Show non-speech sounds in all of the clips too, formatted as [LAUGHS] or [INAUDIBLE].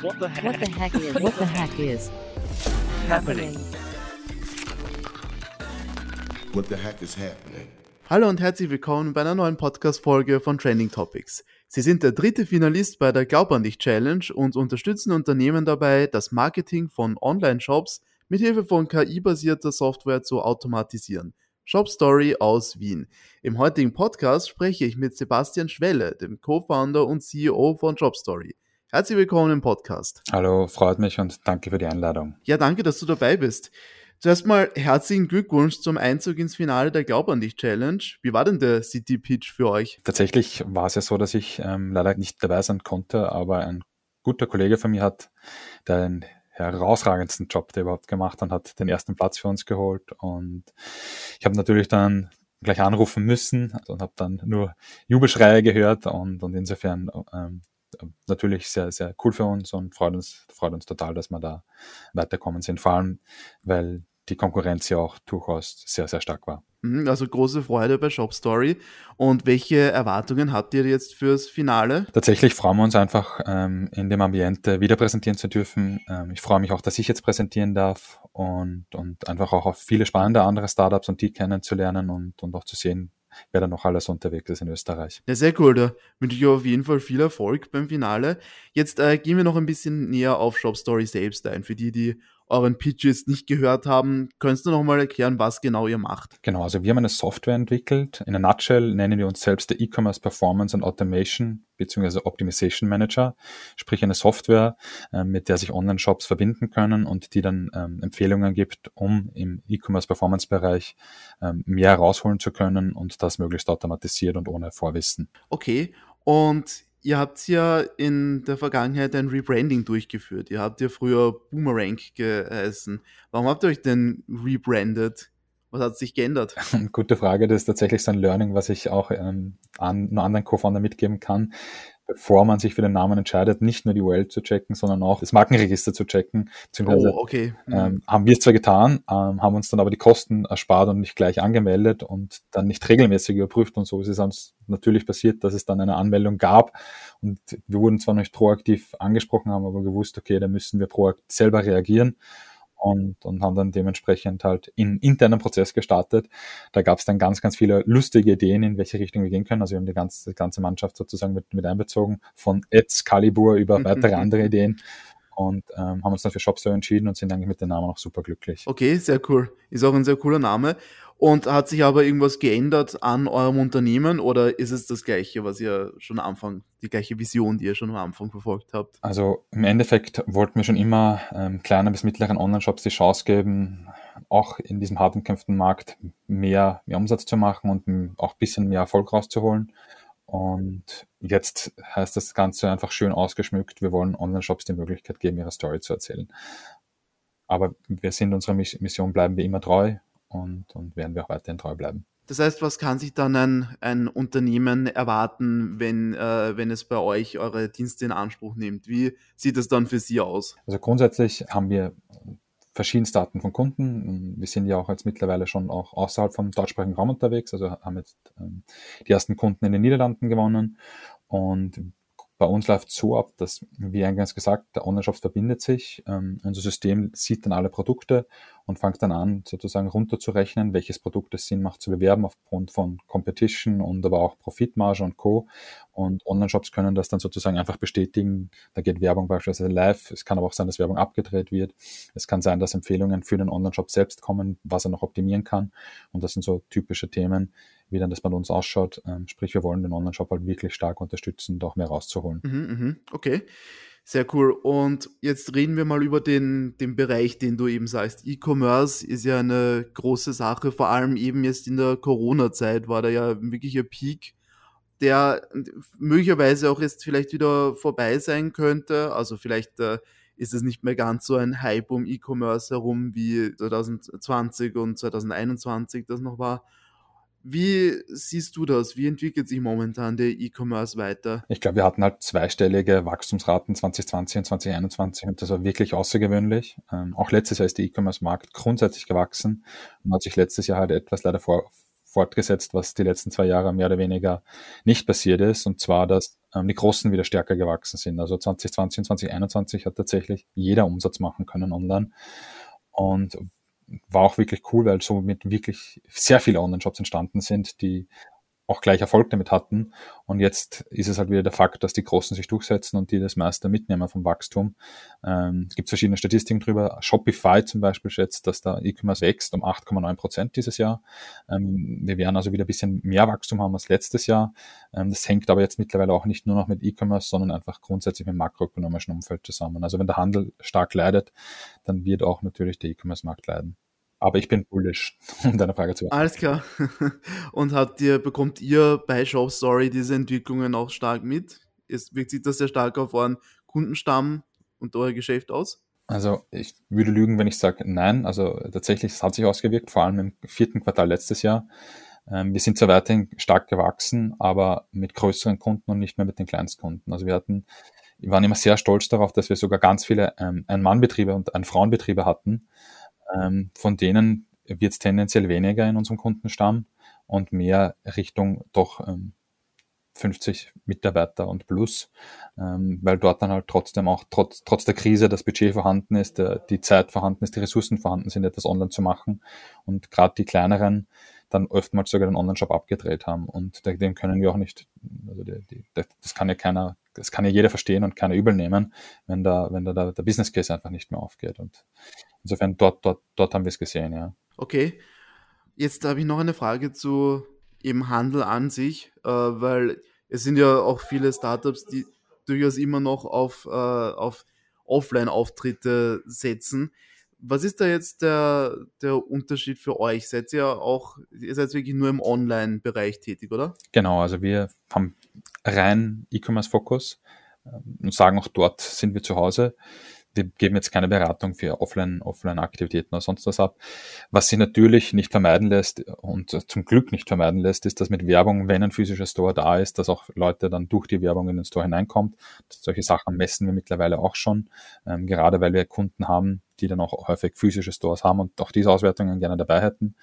What the heck? What the heck is? What the heck is [LAUGHS] happening? What the heck is happening? Hallo und herzlich willkommen bei einer neuen Podcast-Folge von Trending Topics. Sie sind der dritte Finalist bei der Glaub an dich Challenge und unterstützen Unternehmen dabei, das Marketing von Online-Shops mit Hilfe von KI-basierter Software zu automatisieren. Shop Story aus Wien. Im heutigen Podcast spreche ich mit Sebastian Schwelle, dem Co-Founder und CEO von Shop Story. Herzlich willkommen im Podcast. Hallo, freut mich und danke für die Einladung. Ja, danke, dass du dabei bist. Zuerst mal herzlichen Glückwunsch zum Einzug ins Finale der Glaub an dich Challenge. Wie war denn der City Pitch für euch? Tatsächlich war es ja so, dass ich ähm, leider nicht dabei sein konnte, aber ein guter Kollege von mir hat den herausragendsten Job der überhaupt gemacht und hat den ersten Platz für uns geholt. Und ich habe natürlich dann gleich anrufen müssen und habe dann nur Jubelschreie gehört und, und insofern ähm, natürlich sehr, sehr cool für uns und freut uns, freut uns total, dass wir da weiterkommen sind. Vor allem, weil die Konkurrenz ja auch durchaus sehr, sehr stark war. Mhm, also große Freude bei Shop Story. Und welche Erwartungen habt ihr jetzt fürs Finale? Tatsächlich freuen wir uns einfach, ähm, in dem Ambiente wieder präsentieren zu dürfen. Ähm, ich freue mich auch, dass ich jetzt präsentieren darf und, und einfach auch auf viele spannende andere Startups und die kennenzulernen und, und auch zu sehen, wer da noch alles unterwegs ist in Österreich. Ja, sehr cool. Da wünsche ich auf jeden Fall viel Erfolg beim Finale. Jetzt äh, gehen wir noch ein bisschen näher auf Shop Story selbst ein. Für die, die euren Pitch jetzt nicht gehört haben, könntest du noch mal erklären, was genau ihr macht? Genau, also wir haben eine Software entwickelt. In a nutshell nennen wir uns selbst der E-Commerce Performance and Automation bzw. Optimization Manager, sprich eine Software, äh, mit der sich Online-Shops verbinden können und die dann ähm, Empfehlungen gibt, um im E-Commerce Performance Bereich ähm, mehr rausholen zu können und das möglichst automatisiert und ohne Vorwissen. Okay, und ihr habt ja in der Vergangenheit ein Rebranding durchgeführt. Ihr habt ja früher Boomerang geheißen. Warum habt ihr euch denn rebrandet? Was hat sich geändert? [LAUGHS] Gute Frage. Das ist tatsächlich so ein Learning, was ich auch ähm, an, nur anderen Co-Founder mitgeben kann bevor man sich für den Namen entscheidet, nicht nur die URL zu checken, sondern auch das Markenregister zu checken. Oh, okay. Mhm. Ähm, haben wir es zwar getan, ähm, haben uns dann aber die Kosten erspart und nicht gleich angemeldet und dann nicht regelmäßig überprüft und so ist es uns natürlich passiert, dass es dann eine Anmeldung gab und wir wurden zwar nicht proaktiv angesprochen, haben aber gewusst, okay, da müssen wir proaktiv selber reagieren und, und haben dann dementsprechend halt in internen Prozess gestartet. Da gab es dann ganz, ganz viele lustige Ideen, in welche Richtung wir gehen können. Also wir haben die ganze, die ganze Mannschaft sozusagen mit, mit einbezogen, von Excalibur über [LAUGHS] weitere andere Ideen und ähm, haben uns dann für Shopstore entschieden und sind eigentlich mit dem Namen auch super glücklich. Okay, sehr cool. Ist auch ein sehr cooler Name. Und hat sich aber irgendwas geändert an eurem Unternehmen oder ist es das gleiche, was ihr schon am Anfang, die gleiche Vision, die ihr schon am Anfang verfolgt habt? Also im Endeffekt wollten wir schon immer ähm, kleinen bis mittleren Online-Shops die Chance geben, auch in diesem hart umkämpften Markt mehr, mehr Umsatz zu machen und auch ein bisschen mehr Erfolg rauszuholen. Und jetzt heißt das Ganze einfach schön ausgeschmückt. Wir wollen Online-Shops die Möglichkeit geben, ihre Story zu erzählen. Aber wir sind unserer Mission, bleiben wir immer treu und, und werden wir auch weiterhin treu bleiben. Das heißt, was kann sich dann ein, ein Unternehmen erwarten, wenn, äh, wenn es bei euch eure Dienste in Anspruch nimmt? Wie sieht es dann für Sie aus? Also grundsätzlich haben wir verschiedenste Arten von Kunden. Wir sind ja auch jetzt mittlerweile schon auch außerhalb vom deutschsprachigen Raum unterwegs, also haben jetzt ähm, die ersten Kunden in den Niederlanden gewonnen und bei uns läuft es so ab, dass, wie eingangs gesagt, der Online-Shop verbindet sich. Ähm, unser System sieht dann alle Produkte und fängt dann an, sozusagen runterzurechnen, welches Produkt es Sinn macht zu bewerben aufgrund von Competition und aber auch Profitmarge und Co. Und Online-Shops können das dann sozusagen einfach bestätigen. Da geht Werbung beispielsweise live. Es kann aber auch sein, dass Werbung abgedreht wird. Es kann sein, dass Empfehlungen für den Online-Shop selbst kommen, was er noch optimieren kann. Und das sind so typische Themen, wie dann das bei uns ausschaut. Ähm, sprich, wir wollen den Online-Shop halt wirklich stark unterstützen, da auch mehr rauszuholen. Mhm, mhm. okay. Sehr cool. Und jetzt reden wir mal über den, den Bereich, den du eben sagst. E-Commerce ist ja eine große Sache, vor allem eben jetzt in der Corona-Zeit war da ja wirklich ein Peak, der möglicherweise auch jetzt vielleicht wieder vorbei sein könnte. Also vielleicht äh, ist es nicht mehr ganz so ein Hype um E-Commerce herum wie 2020 und 2021 das noch war. Wie siehst du das? Wie entwickelt sich momentan der E-Commerce weiter? Ich glaube, wir hatten halt zweistellige Wachstumsraten 2020 und 2021 und das war wirklich außergewöhnlich. Ähm, auch letztes Jahr ist der E-Commerce-Markt grundsätzlich gewachsen und hat sich letztes Jahr halt etwas leider vor, fortgesetzt, was die letzten zwei Jahre mehr oder weniger nicht passiert ist. Und zwar, dass ähm, die Großen wieder stärker gewachsen sind. Also 2020 und 2021 hat tatsächlich jeder Umsatz machen können online. Und war auch wirklich cool, weil somit wirklich sehr viele Online-Shops entstanden sind, die auch gleich Erfolg damit hatten. Und jetzt ist es halt wieder der Fakt, dass die Großen sich durchsetzen und die das meiste mitnehmen vom Wachstum. Ähm, es gibt verschiedene Statistiken drüber. Shopify zum Beispiel schätzt, dass der E-Commerce wächst um 8,9 Prozent dieses Jahr. Ähm, wir werden also wieder ein bisschen mehr Wachstum haben als letztes Jahr. Ähm, das hängt aber jetzt mittlerweile auch nicht nur noch mit E-Commerce, sondern einfach grundsätzlich mit dem makroökonomischen Umfeld zusammen. Also wenn der Handel stark leidet, dann wird auch natürlich der E-Commerce-Markt leiden. Aber ich bin bullish, [LAUGHS] um deine Frage zu beantworten. Alles klar. [LAUGHS] Und habt ihr, bekommt ihr bei Shop Story diese Entwicklungen auch stark mit? Ist, wirkt sich das sehr stark auf euren Kundenstamm und euer Geschäft aus? Also ich würde lügen, wenn ich sage nein. Also tatsächlich, es hat sich ausgewirkt, vor allem im vierten Quartal letztes Jahr. Ähm, wir sind zwar weiterhin stark gewachsen, aber mit größeren Kunden und nicht mehr mit den Kleinstkunden. Also wir hatten, wir waren immer sehr stolz darauf, dass wir sogar ganz viele ähm, Ein-Mann-Betriebe und Ein-Frauen-Betriebe hatten ähm, von denen wird es tendenziell weniger in unserem Kundenstamm und mehr Richtung doch ähm, 50 Mitarbeiter und plus, ähm, weil dort dann halt trotzdem auch trotz, trotz der Krise das Budget vorhanden ist, der, die Zeit vorhanden ist, die Ressourcen vorhanden sind, etwas online zu machen. Und gerade die kleineren dann oftmals sogar den Online-Shop abgedreht haben. Und dem können wir auch nicht, also die, die, das kann ja keiner, das kann ja jeder verstehen und keiner übel nehmen, wenn da, wenn da der, der Business Case einfach nicht mehr aufgeht. Und insofern dort, dort, dort haben wir es gesehen, ja. Okay. Jetzt habe ich noch eine Frage zu eben Handel an sich, äh, weil es sind ja auch viele Startups, die durchaus immer noch auf, äh, auf Offline-Auftritte setzen. Was ist da jetzt der, der Unterschied für euch? Seid ihr auch, ihr seid wirklich nur im Online-Bereich tätig, oder? Genau, also wir haben rein E-Commerce-Fokus ähm, und sagen auch dort sind wir zu Hause wir geben jetzt keine Beratung für Offline, Offline-Aktivitäten oder sonst was ab. Was sich natürlich nicht vermeiden lässt und zum Glück nicht vermeiden lässt, ist, dass mit Werbung, wenn ein physischer Store da ist, dass auch Leute dann durch die Werbung in den Store hineinkommt. Solche Sachen messen wir mittlerweile auch schon, ähm, gerade weil wir Kunden haben, die dann auch häufig physische Stores haben und auch diese Auswertungen gerne dabei hätten.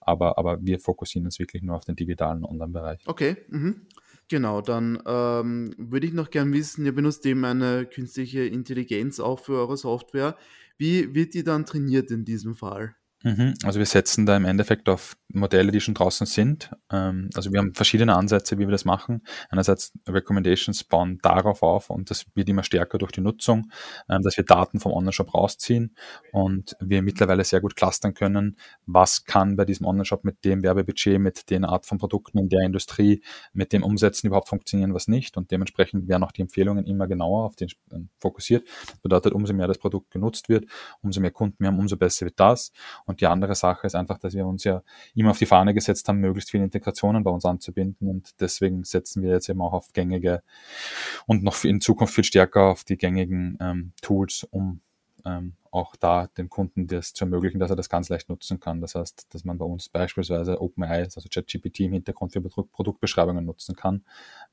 Aber, aber wir fokussieren uns wirklich nur auf den digitalen Online-Bereich. Okay. Mhm. Genau, dann ähm, würde ich noch gern wissen, ihr benutzt eben eine künstliche Intelligenz auch für eure Software. Wie wird die dann trainiert in diesem Fall? Mhm. Also wir setzen da im Endeffekt auf Modelle, die schon draußen sind. Ähm, also wir haben verschiedene Ansätze, wie wir das machen. Einerseits Recommendations bauen darauf auf und das wird immer stärker durch die Nutzung, ähm, dass wir Daten vom Online-Shop rausziehen und wir mittlerweile sehr gut clustern können, was kann bei diesem Online-Shop mit dem Werbebudget, mit den Art von Produkten in der Industrie, mit dem Umsetzen überhaupt funktionieren, was nicht. Und dementsprechend werden auch die Empfehlungen immer genauer auf den ähm, fokussiert. Das bedeutet, umso mehr das Produkt genutzt wird, umso mehr Kunden wir haben, umso besser wird das. Und und die andere Sache ist einfach, dass wir uns ja immer auf die Fahne gesetzt haben, möglichst viele Integrationen bei uns anzubinden. Und deswegen setzen wir jetzt eben auch auf gängige und noch in Zukunft viel stärker auf die gängigen ähm, Tools, um ähm, auch da dem Kunden das zu ermöglichen, dass er das ganz leicht nutzen kann. Das heißt, dass man bei uns beispielsweise OpenAI, also ChatGPT im Hintergrund für Produktbeschreibungen nutzen kann,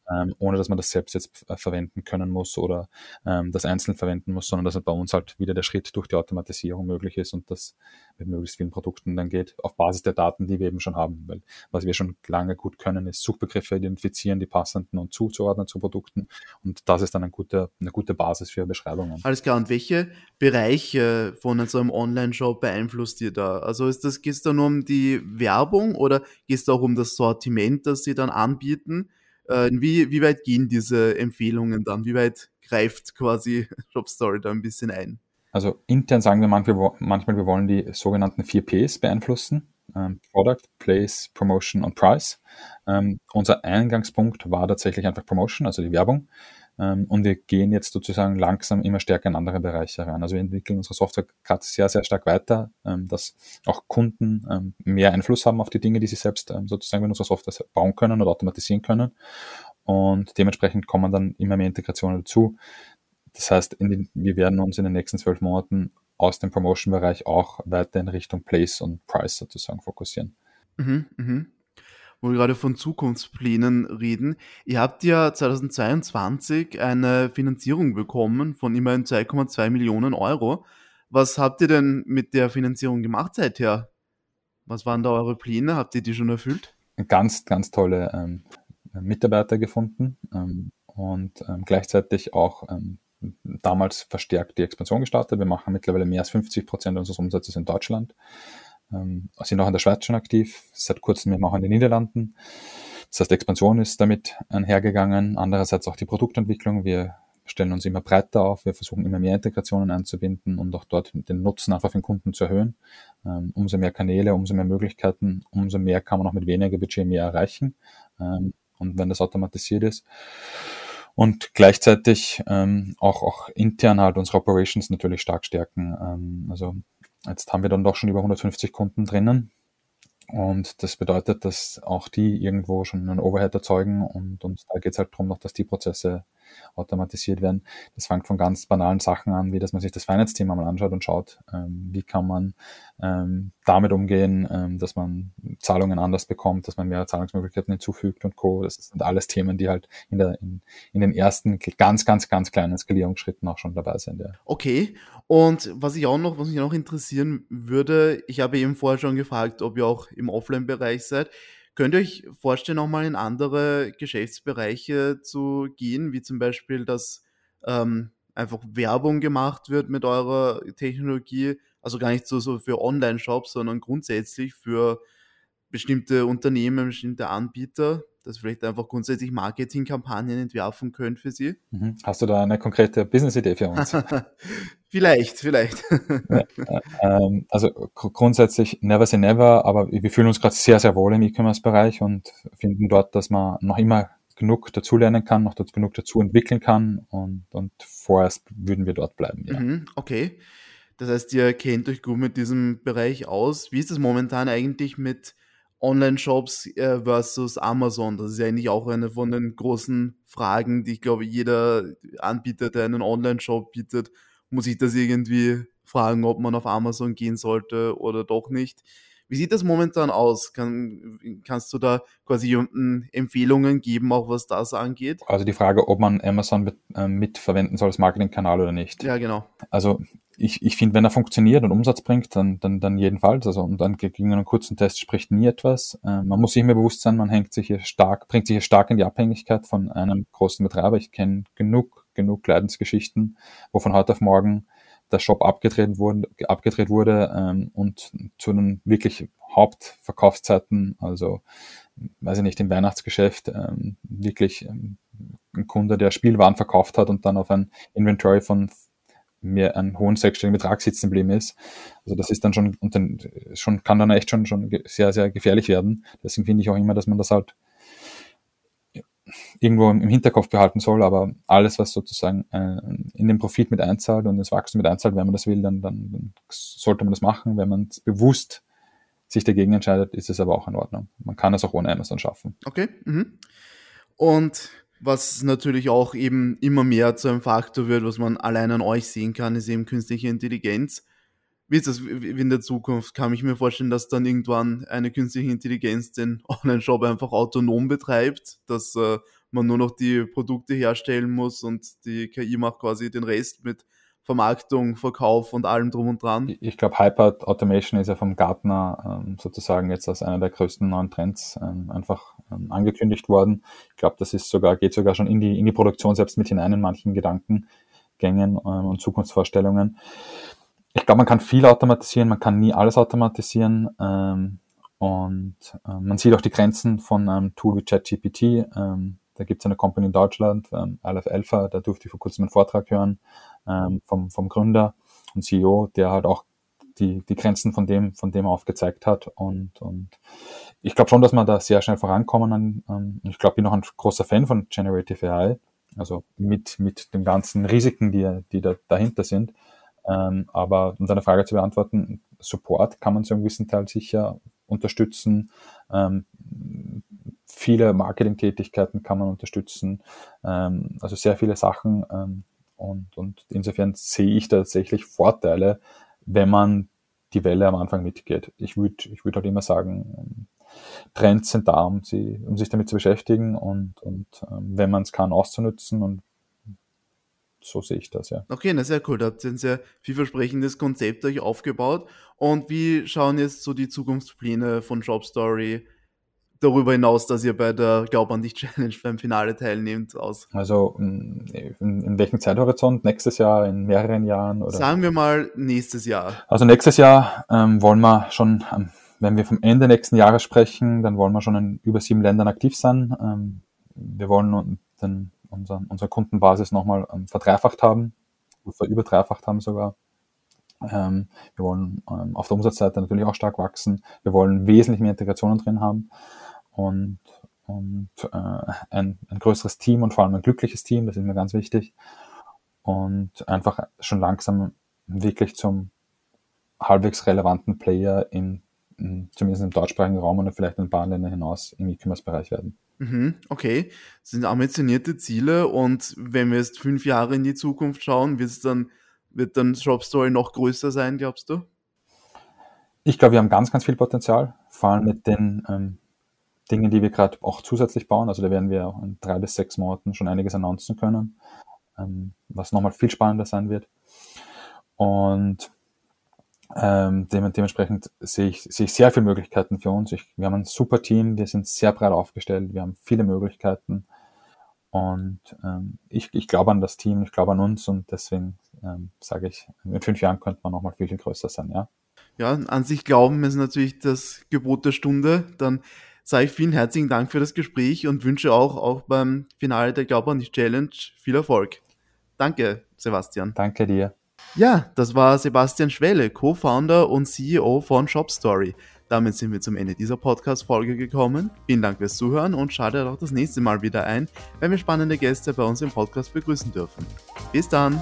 ähm, ohne dass man das selbst jetzt äh, verwenden können muss oder ähm, das einzeln verwenden muss, sondern dass bei uns halt wieder der Schritt durch die Automatisierung möglich ist und das mit möglichst vielen Produkten dann geht, auf Basis der Daten, die wir eben schon haben. Weil was wir schon lange gut können, ist Suchbegriffe identifizieren, die passenden und zuzuordnen zu Produkten. Und das ist dann ein guter, eine gute Basis für Beschreibungen. Alles klar. Und welche Bereiche von so einem Online-Shop beeinflusst ihr da? Also ist das, geht es da nur um die Werbung oder geht es auch um das Sortiment, das sie dann anbieten? Äh, wie, wie weit gehen diese Empfehlungen dann? Wie weit greift quasi [LAUGHS] ShopStory da ein bisschen ein? Also intern sagen wir manchmal, manchmal wir wollen die sogenannten 4 Ps beeinflussen. Ähm, Product, Place, Promotion und Price. Ähm, unser Eingangspunkt war tatsächlich einfach Promotion, also die Werbung. Ähm, und wir gehen jetzt sozusagen langsam immer stärker in andere Bereiche rein. Also wir entwickeln unsere Software gerade sehr, sehr stark weiter, ähm, dass auch Kunden ähm, mehr Einfluss haben auf die Dinge, die sie selbst sozusagen mit unserer Software bauen können oder automatisieren können. Und dementsprechend kommen dann immer mehr Integrationen dazu. Das heißt, den, wir werden uns in den nächsten zwölf Monaten aus dem Promotion-Bereich auch weiter in Richtung Place und Price sozusagen fokussieren. Mhm, mh wo wir gerade von Zukunftsplänen reden. Ihr habt ja 2022 eine Finanzierung bekommen von immerhin 2,2 Millionen Euro. Was habt ihr denn mit der Finanzierung gemacht seither? Was waren da eure Pläne? Habt ihr die schon erfüllt? Ganz, ganz tolle ähm, Mitarbeiter gefunden ähm, und ähm, gleichzeitig auch ähm, damals verstärkt die Expansion gestartet. Wir machen mittlerweile mehr als 50 Prozent unseres Umsatzes in Deutschland, ähm, sind auch in der Schweiz schon aktiv, seit kurzem eben auch in den Niederlanden. Das heißt, Expansion ist damit einhergegangen. Andererseits auch die Produktentwicklung. Wir stellen uns immer breiter auf. Wir versuchen immer mehr Integrationen einzubinden und auch dort den Nutzen einfach für den Kunden zu erhöhen. Ähm, umso mehr Kanäle, umso mehr Möglichkeiten, umso mehr kann man auch mit weniger Budget mehr erreichen. Ähm, und wenn das automatisiert ist. Und gleichzeitig ähm, auch, auch intern halt unsere Operations natürlich stark stärken. Ähm, also jetzt haben wir dann doch schon über 150 Kunden drinnen und das bedeutet, dass auch die irgendwo schon einen Overhead erzeugen und, und da geht es halt darum noch, dass die Prozesse automatisiert werden. Das fängt von ganz banalen Sachen an, wie dass man sich das Finance-Thema mal anschaut und schaut, ähm, wie kann man ähm, damit umgehen, ähm, dass man Zahlungen anders bekommt, dass man mehr Zahlungsmöglichkeiten hinzufügt und Co. Das sind alles Themen, die halt in, der, in, in den ersten ganz, ganz, ganz kleinen Skalierungsschritten auch schon dabei sind. Ja. Okay, und was ich auch noch, was mich noch interessieren würde, ich habe eben vorher schon gefragt, ob ihr auch im Offline-Bereich seid. Könnt ihr euch vorstellen, auch mal in andere Geschäftsbereiche zu gehen, wie zum Beispiel, dass ähm, einfach Werbung gemacht wird mit eurer Technologie, also gar nicht so, so für Online-Shops, sondern grundsätzlich für bestimmte Unternehmen, bestimmte Anbieter, dass vielleicht einfach grundsätzlich Marketingkampagnen entwerfen könnt für sie. Mhm. Hast du da eine konkrete Business-Idee für uns? [LAUGHS] vielleicht, vielleicht. ja, äh, ähm, also grundsätzlich never say never, aber wir fühlen uns gerade sehr, sehr wohl im E-Commerce-Bereich und finden dort, dass man noch immer genug dazulernen kann, noch genug dazu entwickeln kann und, und vorerst würden wir dort bleiben. Ja. Mhm, okay. Das heißt, ihr kennt euch gut mit diesem Bereich aus. Wie ist es momentan eigentlich mit Online-Shops äh, versus Amazon. Das ist ja eigentlich auch eine von den großen Fragen, die ich glaube, jeder Anbieter, der einen Online-Shop bietet, muss sich das irgendwie fragen, ob man auf Amazon gehen sollte oder doch nicht. Wie sieht das momentan aus? Kann, kannst du da quasi Empfehlungen geben, auch was das angeht? Also die Frage, ob man Amazon mit, äh, mitverwenden soll als Marketingkanal oder nicht. Ja, genau. Also ich, ich finde, wenn er funktioniert und Umsatz bringt, dann, dann, dann jedenfalls. Also und dann gegen einen kurzen Test spricht nie etwas. Äh, man muss sich immer bewusst sein, man hängt sich hier stark, bringt sich hier stark in die Abhängigkeit von einem großen Betreiber. Ich kenne genug, genug Leidensgeschichten, wo von heute auf morgen der Shop abgedreht wurde, abgedreht wurde ähm, und zu den wirklich Hauptverkaufszeiten, also weiß ich nicht, im Weihnachtsgeschäft ähm, wirklich ähm, ein Kunde, der Spielwaren verkauft hat und dann auf ein Inventory von mehr einen hohen sechsstelligen Betrag sitzen geblieben ist. Also das ist dann schon, und dann schon, kann dann echt schon, schon sehr, sehr gefährlich werden. Deswegen finde ich auch immer, dass man das halt irgendwo im Hinterkopf behalten soll, aber alles, was sozusagen äh, in den Profit mit einzahlt und ins Wachstum mit einzahlt, wenn man das will, dann, dann, dann sollte man das machen. Wenn man bewusst sich dagegen entscheidet, ist es aber auch in Ordnung. Man kann es auch ohne Amazon schaffen. Okay. Mhm. Und was natürlich auch eben immer mehr zu einem Faktor wird, was man allein an euch sehen kann, ist eben künstliche Intelligenz wie ist das in der Zukunft? Kann ich mir vorstellen, dass dann irgendwann eine künstliche Intelligenz den [LAUGHS] Online-Shop einfach autonom betreibt, dass äh, man nur noch die Produkte herstellen muss und die KI macht quasi den Rest mit Vermarktung, Verkauf und allem drum und dran. Ich glaube, Hyper Automation ist ja vom Gartner ähm, sozusagen jetzt als einer der größten neuen Trends ähm, einfach ähm, angekündigt worden. Ich glaube, das ist sogar, geht sogar schon in die, in die Produktion selbst mit hinein in manchen Gedankengängen ähm, und Zukunftsvorstellungen ich glaube, man kann viel automatisieren, man kann nie alles automatisieren. Ähm, und äh, man sieht auch die Grenzen von einem Tool wie ChatGPT. Ähm, da gibt es eine Company in Deutschland, ähm, Aleph Alpha, da durfte ich vor kurzem einen Vortrag hören ähm, vom, vom Gründer und CEO, der halt auch die, die Grenzen von dem, von dem aufgezeigt hat. Und, und ich glaube schon, dass man da sehr schnell vorankommen. Ähm, ich glaube, ich bin noch ein großer Fan von Generative AI, also mit, mit den ganzen Risiken, die, die da dahinter sind. Ähm, aber um deine Frage zu beantworten, Support kann man zu einem gewissen Teil sicher unterstützen. Ähm, viele Marketingtätigkeiten kann man unterstützen. Ähm, also sehr viele Sachen. Ähm, und, und insofern sehe ich tatsächlich Vorteile, wenn man die Welle am Anfang mitgeht. Ich würde ich würd halt immer sagen, Trends sind da, um, sie, um sich damit zu beschäftigen und, und ähm, wenn man es kann, auszunutzen und so sehe ich das, ja. Okay, na sehr cool. Da habt ihr ein sehr vielversprechendes Konzept euch aufgebaut. Und wie schauen jetzt so die Zukunftspläne von Jobstory darüber hinaus, dass ihr bei der Glaub an dich Challenge beim Finale teilnehmt, aus? Also in, in, welchem Zeithorizont? Nächstes Jahr, in mehreren Jahren? Oder? Sagen wir mal nächstes Jahr. Also nächstes Jahr ähm, wollen wir schon, ähm, wenn wir vom Ende nächsten Jahres sprechen, dann wollen wir schon in über sieben Ländern aktiv sein. Ähm, wir wollen den, unseren, unsere Kundenbasis nochmal ähm, verdreifacht haben, überdreifacht haben sogar. Ähm, wir wollen ähm, auf der Umsatzseite natürlich auch stark wachsen. Wir wollen wesentlich mehr Integrationen drin haben und, und äh, ein, ein größeres Team und vor allem ein glückliches Team, das ist mir ganz wichtig. Und einfach schon langsam wirklich zum halbwegs relevanten Player im, zumindest im deutschsprachigen Raum und vielleicht in ein paar Länder hinaus im E-Commerce-Bereich werden. Mhm, okay, das sind ambitionierte Ziele und wenn wir jetzt fünf Jahre in die Zukunft schauen, wird es dann wird dann Shop Story noch größer sein, glaubst du? Ich glaube, wir haben ganz, ganz viel Potenzial, vor allem mit den ähm, Dingen, die wir gerade auch zusätzlich bauen. Also da werden wir in drei bis sechs Monaten schon einiges announcen können, ähm, was nochmal viel spannender sein wird. Und ähm, dementsprechend sehe ich, sehe ich sehr viele Möglichkeiten für uns. Ich, wir haben ein super Team, wir sind sehr breit aufgestellt, wir haben viele Möglichkeiten. Und ähm, ich, ich glaube an das Team, ich glaube an uns und deswegen ähm, sage ich, in fünf Jahren könnte man nochmal viel, viel größer sein, ja. Ja, an sich glauben ist natürlich das Gebot der Stunde. Dann sage ich vielen herzlichen Dank für das Gespräch und wünsche auch, auch beim Finale der Glaube an die Challenge viel Erfolg. Danke, Sebastian. Danke dir. Ja, das war Sebastian Schwelle, Co-Founder und CEO von ShopStory. Damit sind wir zum Ende dieser Podcast-Folge gekommen. Vielen Dank fürs Zuhören und schaltet auch das nächste Mal wieder ein, wenn wir spannende Gäste bei uns im Podcast begrüßen dürfen. Bis dann!